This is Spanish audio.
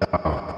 Chao.